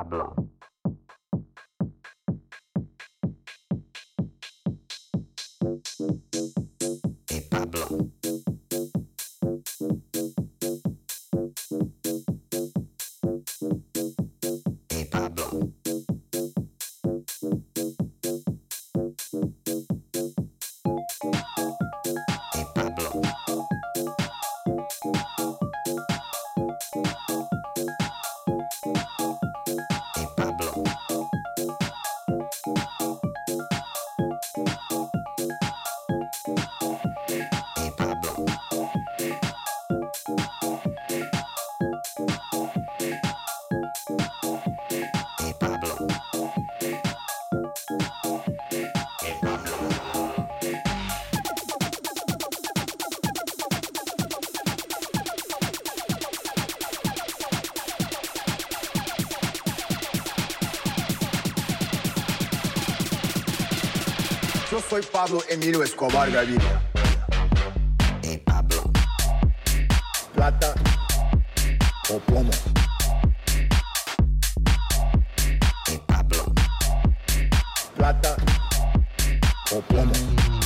Pablo. Soy Pablo Emilio Escobar Gaviria. Y Pablo. Plata o plomo. Y Pablo. Plata o plomo.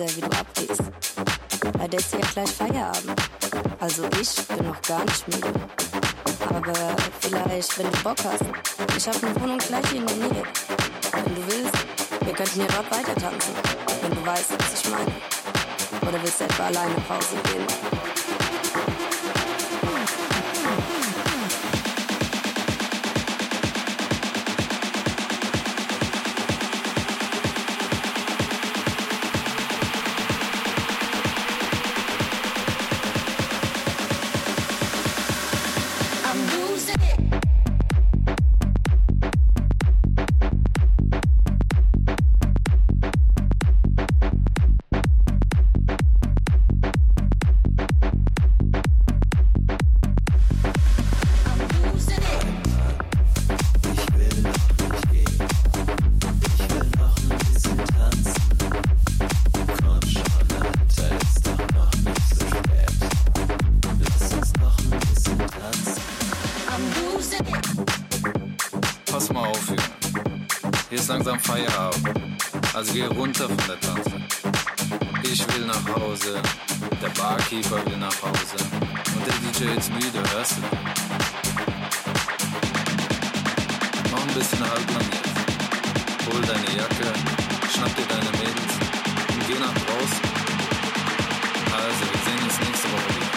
Laser, wie du abgehst. Bei der ist ja gleich Feierabend. Also ich bin noch gar nicht müde. Aber vielleicht, wenn du Bock hast. Ich hab eine Wohnung gleich in der Nähe. Wenn du willst, wir könnten hier dort weiter tanzen. Wenn du weißt, was ich meine. Oder willst du etwa alleine Pause gehen? Also geh runter von der Tanze. Ich will nach Hause, der Barkeeper will nach Hause und der DJ ist müde, hörst du? Mach ein bisschen Halblang jetzt. Hol deine Jacke, schnapp dir deine Mädels und geh nach draußen. Also, wir sehen uns nächste Woche wieder.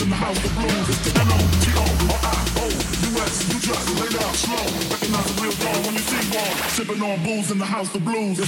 in the house of blues. It's the M-O-T-O-R-I-O-U-S. You just lay down slow. Recognize a real dog when you see one. Sipping on booze in the house of blues.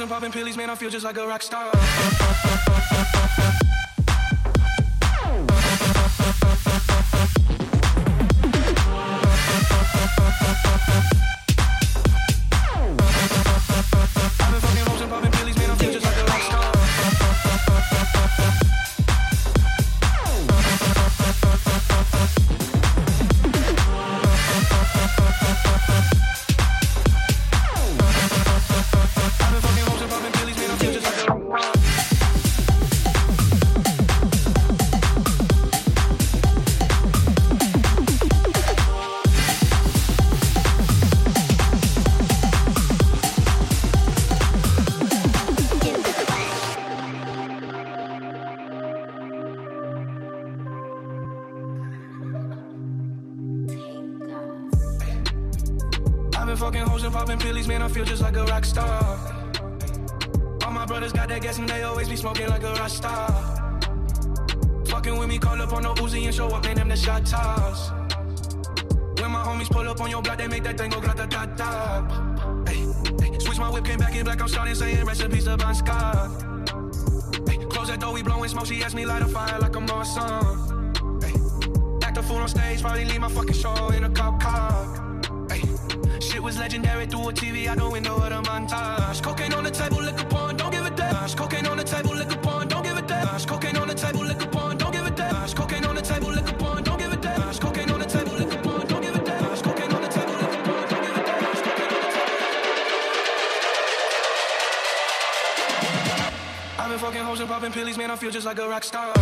and popping pills, man, I feel just like a rock star. more song. Ay. Act a fool on stage, probably leave my fucking show in a cop car. Ay. Shit was legendary through a TV, I don't even know of the montage. Cocaine on the table, liquor porn, don't give a damn. Cocaine on the table, liquor porn, don't give a damn. Cocaine on the table, liquor popping pills, man, I feel just like a rock star.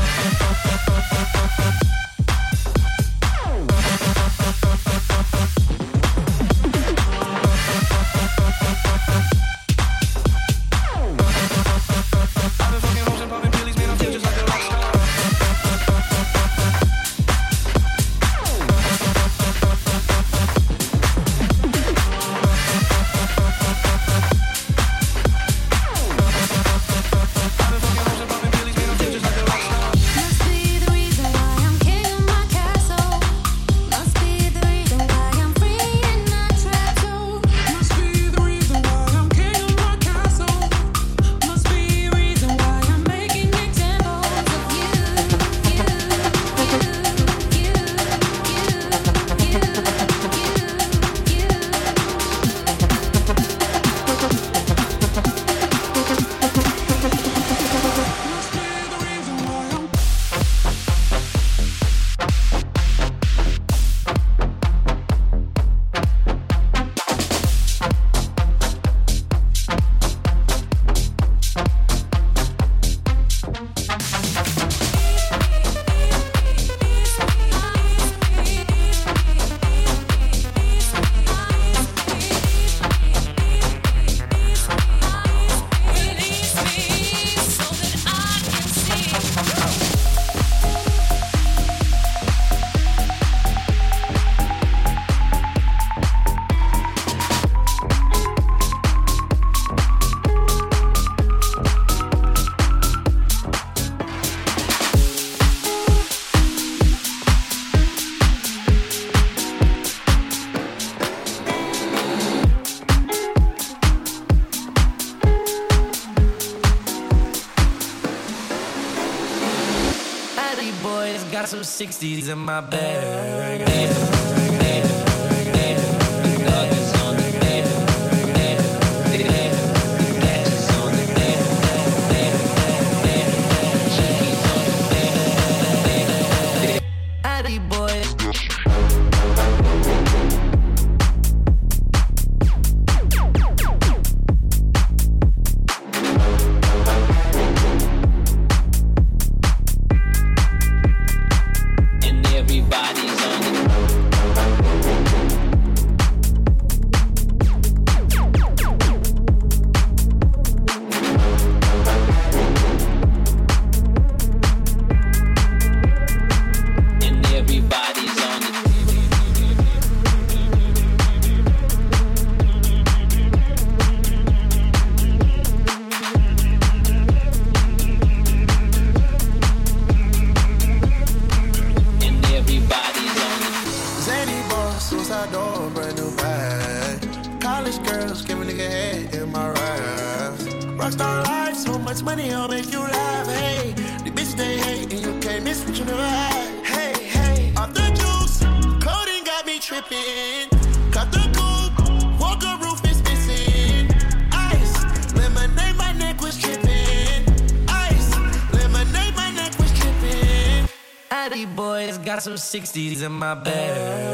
60s in my bed. 60s in my bed.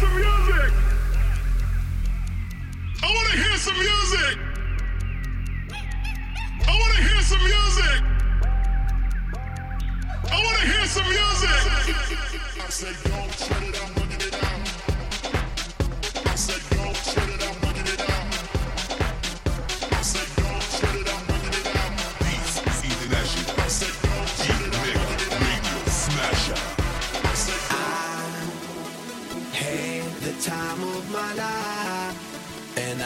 I want to hear some music. I want to hear some music. I want to hear some music. I say, don't shut it.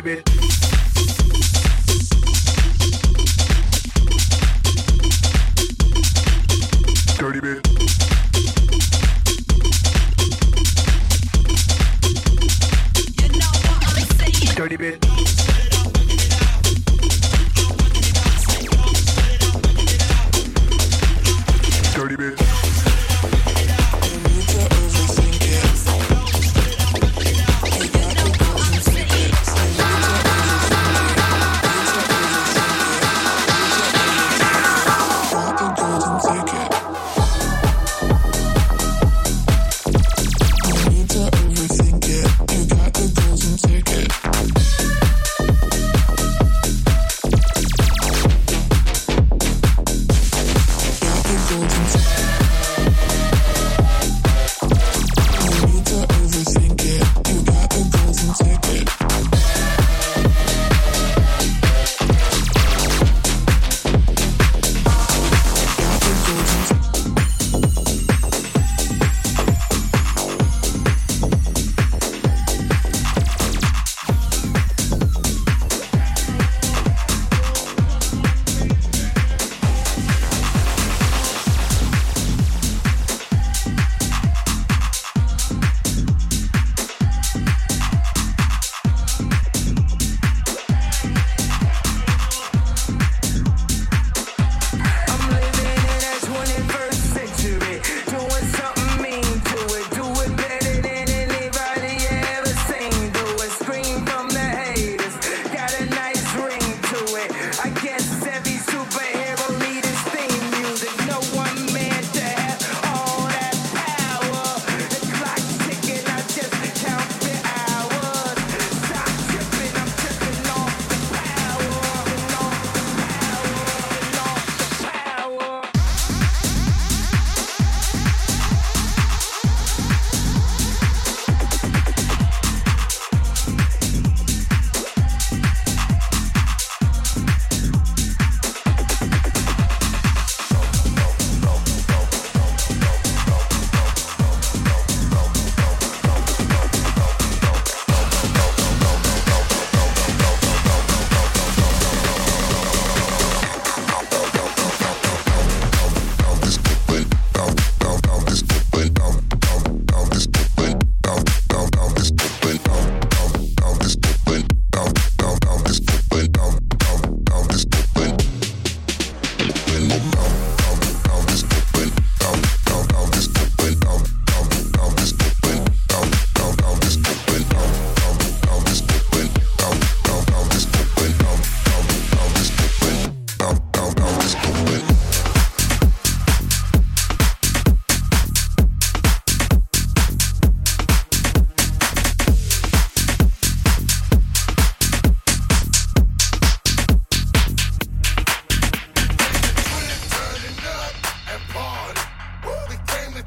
ready.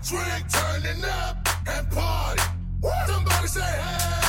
drink, turning up, and party. What? Somebody say hey.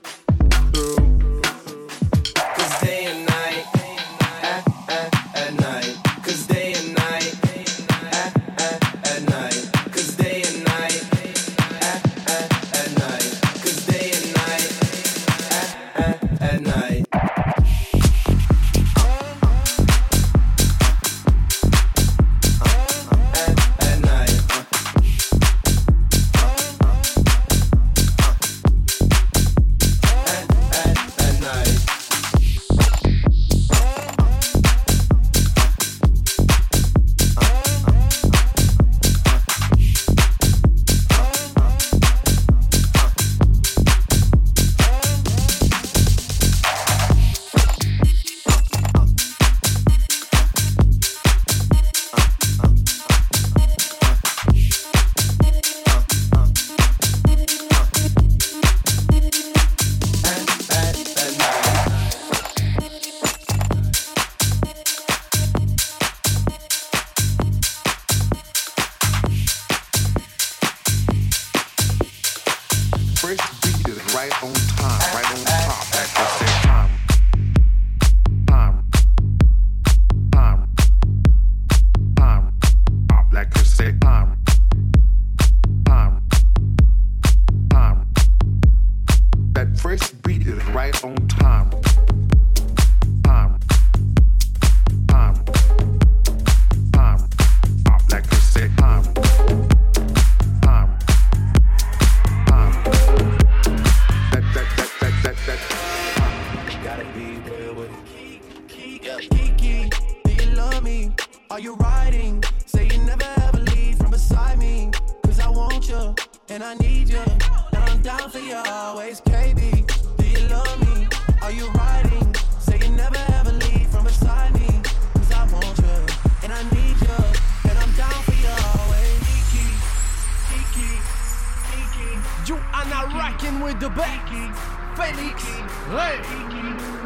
And I need you. And I'm down for you always, KB. Do you love me? Are you riding? Say you never ever leave from beside me. Cause I want you and I need you. And I'm down for you always. Kiki, Kiki, Kiki. You are now rocking with the best. Felix Ray.